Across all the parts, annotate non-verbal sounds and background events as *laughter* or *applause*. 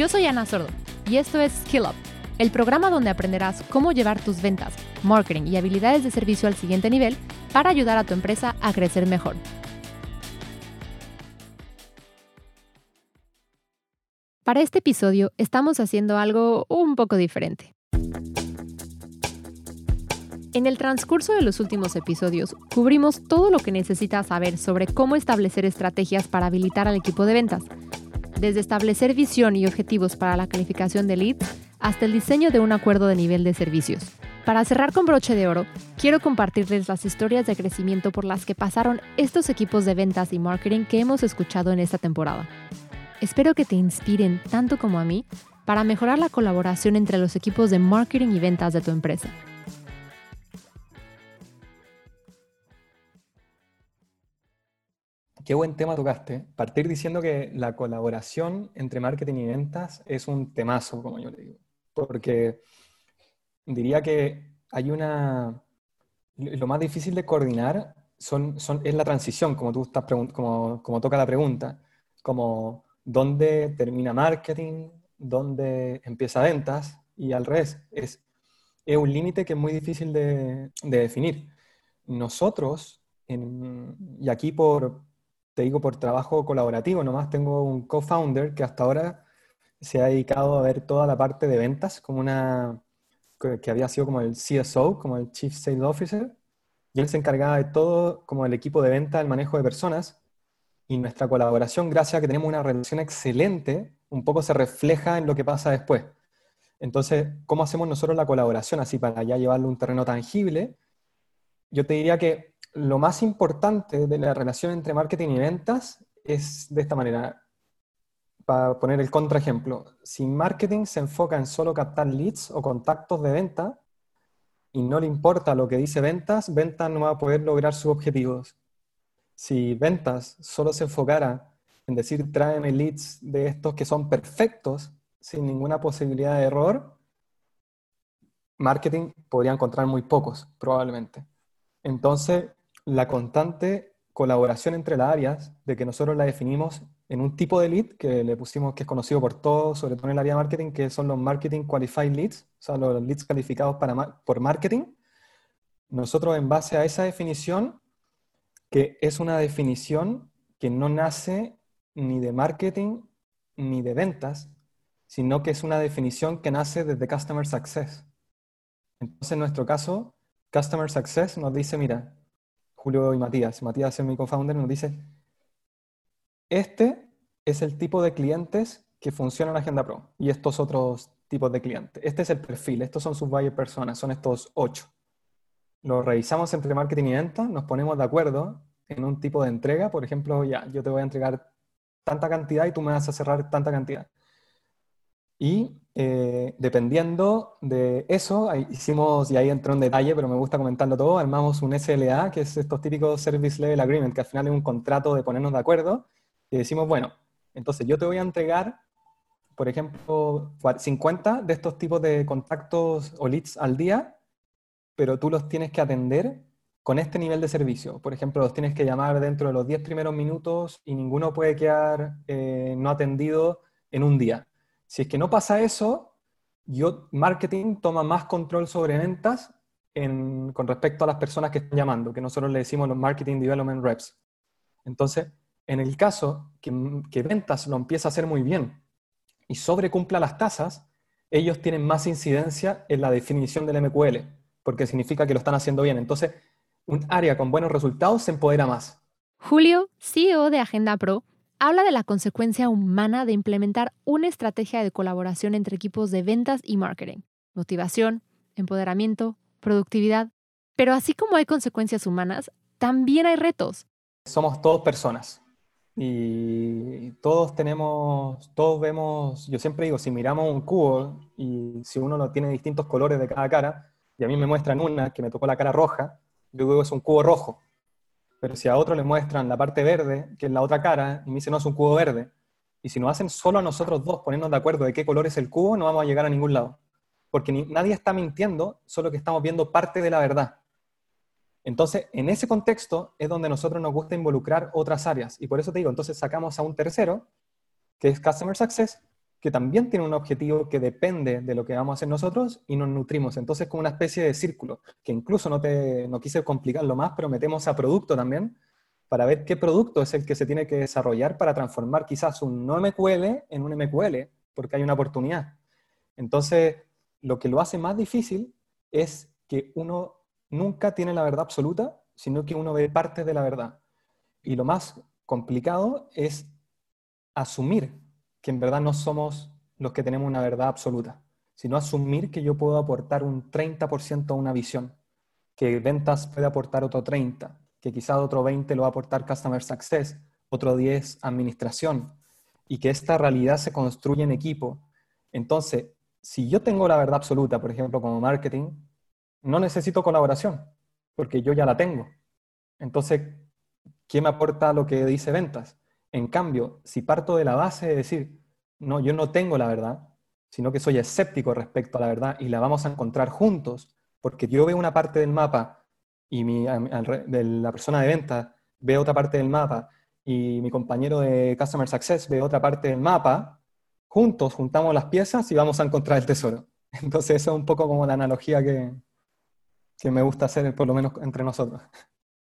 Yo soy Ana Sordo y esto es Skill Up, el programa donde aprenderás cómo llevar tus ventas, marketing y habilidades de servicio al siguiente nivel para ayudar a tu empresa a crecer mejor. Para este episodio estamos haciendo algo un poco diferente. En el transcurso de los últimos episodios, cubrimos todo lo que necesitas saber sobre cómo establecer estrategias para habilitar al equipo de ventas, desde establecer visión y objetivos para la calificación de leads hasta el diseño de un acuerdo de nivel de servicios. Para cerrar con broche de oro, quiero compartirles las historias de crecimiento por las que pasaron estos equipos de ventas y marketing que hemos escuchado en esta temporada. Espero que te inspiren tanto como a mí para mejorar la colaboración entre los equipos de marketing y ventas de tu empresa. Qué buen tema tocaste. Partir diciendo que la colaboración entre marketing y ventas es un temazo, como yo le digo. Porque diría que hay una... Lo más difícil de coordinar es la transición, como tú estás como, como toca la pregunta. Como dónde termina marketing, dónde empieza ventas y al revés. Es, un límite que es muy difícil de, de definir. Nosotros, y aquí por, te digo por trabajo colaborativo, nomás tengo un co-founder que hasta ahora se ha dedicado a ver toda la parte de ventas como una que había sido como el CSO, como el Chief Sales Officer, y él se encargaba de todo como el equipo de venta, el manejo de personas, y nuestra colaboración, gracias a que tenemos una relación excelente, un poco se refleja en lo que pasa después. Entonces, ¿cómo hacemos nosotros la colaboración así para ya llevarlo a un terreno tangible? Yo te diría que lo más importante de la relación entre marketing y ventas es de esta manera. Para poner el contraejemplo, si marketing se enfoca en solo captar leads o contactos de venta y no le importa lo que dice ventas, ventas no va a poder lograr sus objetivos. Si ventas solo se enfocara en decir tráeme leads de estos que son perfectos, sin ninguna posibilidad de error, marketing podría encontrar muy pocos, probablemente. Entonces, la constante colaboración entre las áreas, de que nosotros la definimos en un tipo de lead que le pusimos, que es conocido por todos, sobre todo en el área de marketing, que son los Marketing Qualified Leads, o sea, los leads calificados para, por marketing. Nosotros, en base a esa definición, que es una definición que no nace ni de marketing ni de ventas, sino que es una definición que nace desde Customer Success. Entonces, en nuestro caso, Customer Success nos dice, mira, Julio y Matías. Matías es mi co-founder, nos dice, este es el tipo de clientes que funcionan en Agenda Pro y estos otros tipos de clientes. Este es el perfil, estos son sus buyer personas, son estos ocho. Lo revisamos entre marketing y venta, nos ponemos de acuerdo en un tipo de entrega, por ejemplo, ya, yo te voy a entregar tanta cantidad y tú me vas a cerrar tanta cantidad. Y eh, dependiendo de eso, hicimos, y ahí entró en detalle, pero me gusta comentarlo todo, armamos un SLA, que es estos típicos Service Level Agreement, que al final es un contrato de ponernos de acuerdo, y decimos, bueno, entonces yo te voy a entregar, por ejemplo, 50 de estos tipos de contactos o leads al día, pero tú los tienes que atender con este nivel de servicio. Por ejemplo, los tienes que llamar dentro de los 10 primeros minutos y ninguno puede quedar eh, no atendido en un día. Si es que no pasa eso, yo, marketing toma más control sobre ventas con respecto a las personas que están llamando, que nosotros le decimos los marketing development reps. Entonces, en el caso que, que ventas lo empieza a hacer muy bien y sobrecumpla las tasas, ellos tienen más incidencia en la definición del MQL, porque significa que lo están haciendo bien. Entonces, un área con buenos resultados se empodera más. Julio, CEO de Agenda Pro, habla de la consecuencia humana de implementar una estrategia de colaboración entre equipos de ventas y marketing, motivación, empoderamiento, productividad. Pero así como hay consecuencias humanas, también hay retos. Somos todos personas y todos tenemos, todos vemos, yo siempre digo, si miramos un cubo y si uno lo tiene distintos colores de cada cara, y a mí me muestran una que me tocó la cara roja, yo digo es un cubo rojo pero si a otro le muestran la parte verde, que es la otra cara, y me dicen, no, es un cubo verde, y si nos hacen solo a nosotros dos ponernos de acuerdo de qué color es el cubo, no vamos a llegar a ningún lado. Porque nadie está mintiendo, solo que estamos viendo parte de la verdad. Entonces, en ese contexto es donde nosotros nos gusta involucrar otras áreas. Y por eso te digo, entonces sacamos a un tercero, que es Customer Success, que también tiene un objetivo que depende de lo que vamos a hacer nosotros y nos nutrimos. Entonces, como una especie de círculo, que incluso no, te, no quise complicarlo más, pero metemos a producto también para ver qué producto es el que se tiene que desarrollar para transformar quizás un no MQL en un MQL, porque hay una oportunidad. Entonces, lo que lo hace más difícil es que uno nunca tiene la verdad absoluta, sino que uno ve partes de la verdad. Y lo más complicado es asumir que en verdad no somos los que tenemos una verdad absoluta, sino asumir que yo puedo aportar un 30% a una visión, que ventas puede aportar otro 30%, que quizás otro 20% lo va a aportar Customer Success, otro 10% administración, y que esta realidad se construye en equipo. Entonces, si yo tengo la verdad absoluta, por ejemplo, como marketing, no necesito colaboración, porque yo ya la tengo. Entonces, ¿qué me aporta lo que dice ventas? En cambio, si parto de la base de decir, no, yo no tengo la verdad, sino que soy escéptico respecto a la verdad y la vamos a encontrar juntos, porque yo veo una parte del mapa y mi, la persona de venta ve otra parte del mapa y mi compañero de Customer Success ve otra parte del mapa, juntos juntamos las piezas y vamos a encontrar el tesoro. *laughs* Entonces, eso es un poco como la analogía que, que me gusta hacer, por lo menos entre nosotros.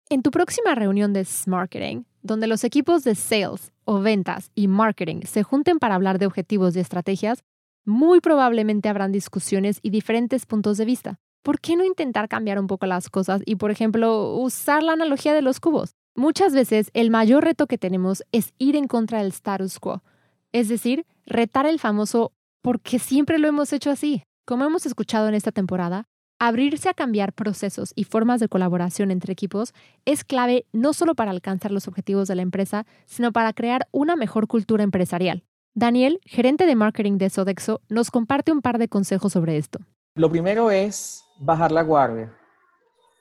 En tu próxima reunión de Marketing, donde los equipos de sales o ventas y marketing se junten para hablar de objetivos y estrategias, muy probablemente habrán discusiones y diferentes puntos de vista. ¿Por qué no intentar cambiar un poco las cosas y, por ejemplo, usar la analogía de los cubos? Muchas veces el mayor reto que tenemos es ir en contra del status quo, es decir, retar el famoso porque siempre lo hemos hecho así. Como hemos escuchado en esta temporada, Abrirse a cambiar procesos y formas de colaboración entre equipos es clave no solo para alcanzar los objetivos de la empresa, sino para crear una mejor cultura empresarial. Daniel, gerente de marketing de Sodexo, nos comparte un par de consejos sobre esto. Lo primero es bajar la guardia,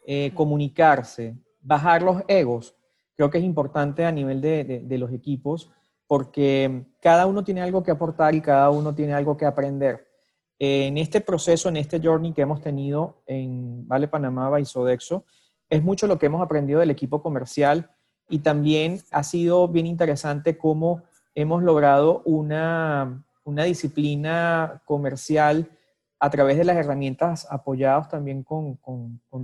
eh, comunicarse, bajar los egos. Creo que es importante a nivel de los equipos porque cada uno tiene algo que aportar y cada uno tiene algo que aprender en este proceso, en este journey que hemos tenido en Vale Panamá y Sodexo, es mucho lo que hemos aprendido del equipo comercial y también ha sido bien interesante cómo hemos logrado una, disciplina comercial a través de las herramientas apoyadas también con,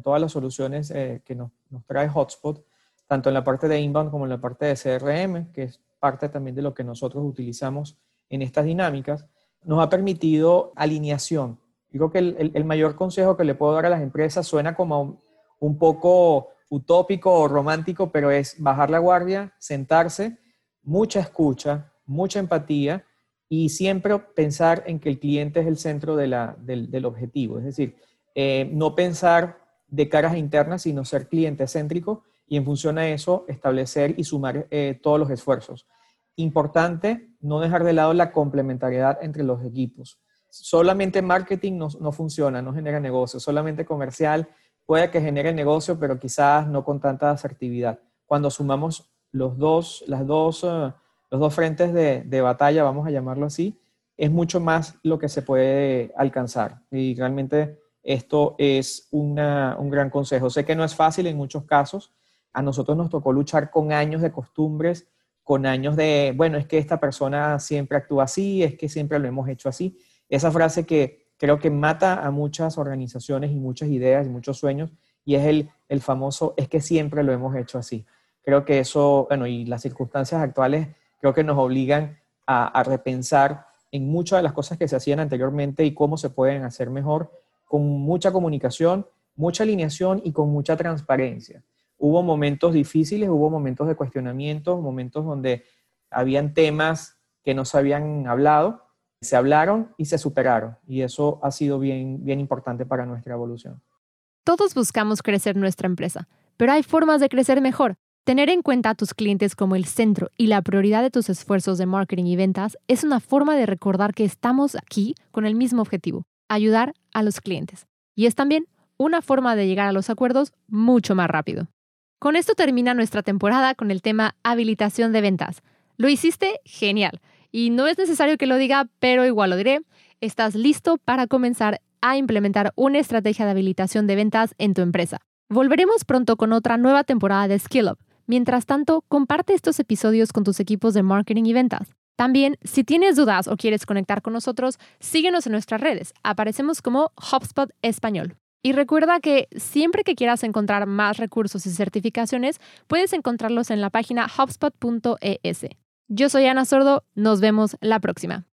todas las soluciones eh, que nos, nos, trae Hotspot, tanto en la parte de inbound como en la parte de CRM, que es parte también de lo que nosotros utilizamos en estas dinámicas nos ha permitido alineación. Digo que el, mayor consejo que le puedo dar a las empresas suena como un, poco utópico o romántico, pero es bajar la guardia, sentarse, mucha escucha, mucha empatía y siempre pensar en que el cliente es el centro del, objetivo. Es decir, eh, no pensar de caras internas, sino ser cliente céntrico y en función a eso establecer y sumar eh, todos los esfuerzos. Importante no dejar de lado la complementariedad entre los equipos. Solamente marketing no, funciona, no genera negocio. Solamente comercial puede que genere negocio, pero quizás no con tanta asertividad. Cuando sumamos los dos, las dos, eh, los dos frentes de, batalla, vamos a llamarlo así, es mucho más lo que se puede alcanzar. Y realmente esto es un gran consejo. Sé que no es fácil en muchos casos. A nosotros nos tocó luchar con años de costumbres con años de, bueno, es que esta persona siempre actúa así, es que siempre lo hemos hecho así. Esa frase que creo que mata a muchas organizaciones y muchas ideas y muchos sueños, y es el, el famoso, es que siempre lo hemos hecho así. Creo que eso, bueno, y las circunstancias actuales creo que nos obligan a, a repensar en muchas de las cosas que se hacían anteriormente y cómo se pueden hacer mejor, con mucha comunicación, mucha alineación y con mucha transparencia. Hubo momentos difíciles, hubo momentos de cuestionamiento, momentos donde habían temas que no se habían hablado, se hablaron y se superaron. Y eso ha sido bien, bien importante para nuestra evolución. Todos buscamos crecer nuestra empresa, pero hay formas de crecer mejor. Tener en cuenta a tus clientes como el centro y la prioridad de tus esfuerzos de marketing y ventas es una forma de recordar que estamos aquí con el mismo objetivo, ayudar a los clientes. Y es también una forma de llegar a los acuerdos mucho más rápido. Con esto termina nuestra temporada con el tema habilitación de ventas. Lo hiciste genial. Y no es necesario que lo diga, pero igual lo diré. Estás listo para comenzar a implementar una estrategia de habilitación de ventas en tu empresa. Volveremos pronto con otra nueva temporada de Skill Up. Mientras tanto, comparte estos episodios con tus equipos de marketing y ventas. También, si tienes dudas o quieres conectar con nosotros, síguenos en nuestras redes. Aparecemos como HubSpot Español. Y recuerda que siempre que quieras encontrar más recursos y certificaciones, puedes encontrarlos en la página hubspot.es. Yo soy Ana Sordo, nos vemos la próxima.